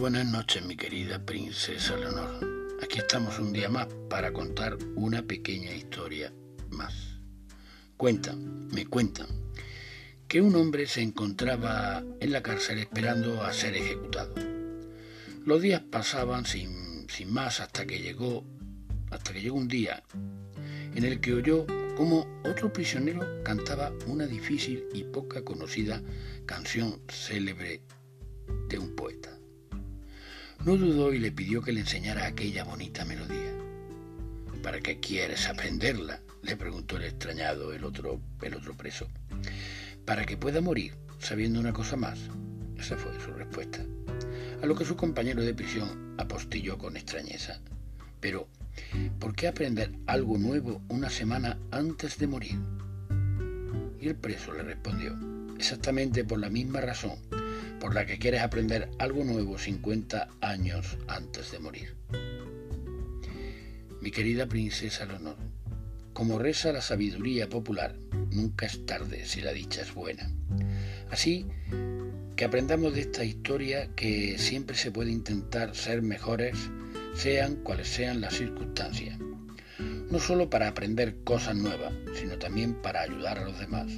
buenas noches, mi querida princesa Leonor. Aquí estamos un día más para contar una pequeña historia más. Cuentan, me cuentan, que un hombre se encontraba en la cárcel esperando a ser ejecutado. Los días pasaban sin, sin más hasta que llegó, hasta que llegó un día en el que oyó como otro prisionero cantaba una difícil y poca conocida canción célebre. No dudó y le pidió que le enseñara aquella bonita melodía. ¿Para qué quieres aprenderla? le preguntó el extrañado, el otro, el otro preso. Para que pueda morir sabiendo una cosa más. Esa fue su respuesta. A lo que su compañero de prisión apostilló con extrañeza. Pero, ¿por qué aprender algo nuevo una semana antes de morir? Y el preso le respondió, exactamente por la misma razón por la que quieres aprender algo nuevo 50 años antes de morir. Mi querida princesa Leonor, como reza la sabiduría popular, nunca es tarde si la dicha es buena. Así que aprendamos de esta historia que siempre se puede intentar ser mejores, sean cuales sean las circunstancias. No solo para aprender cosas nuevas, sino también para ayudar a los demás,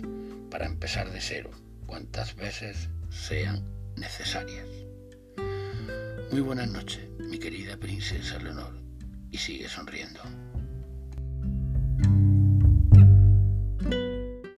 para empezar de cero, cuantas veces sean necesarias. Muy buenas noches, mi querida princesa Leonor, y sigue sonriendo.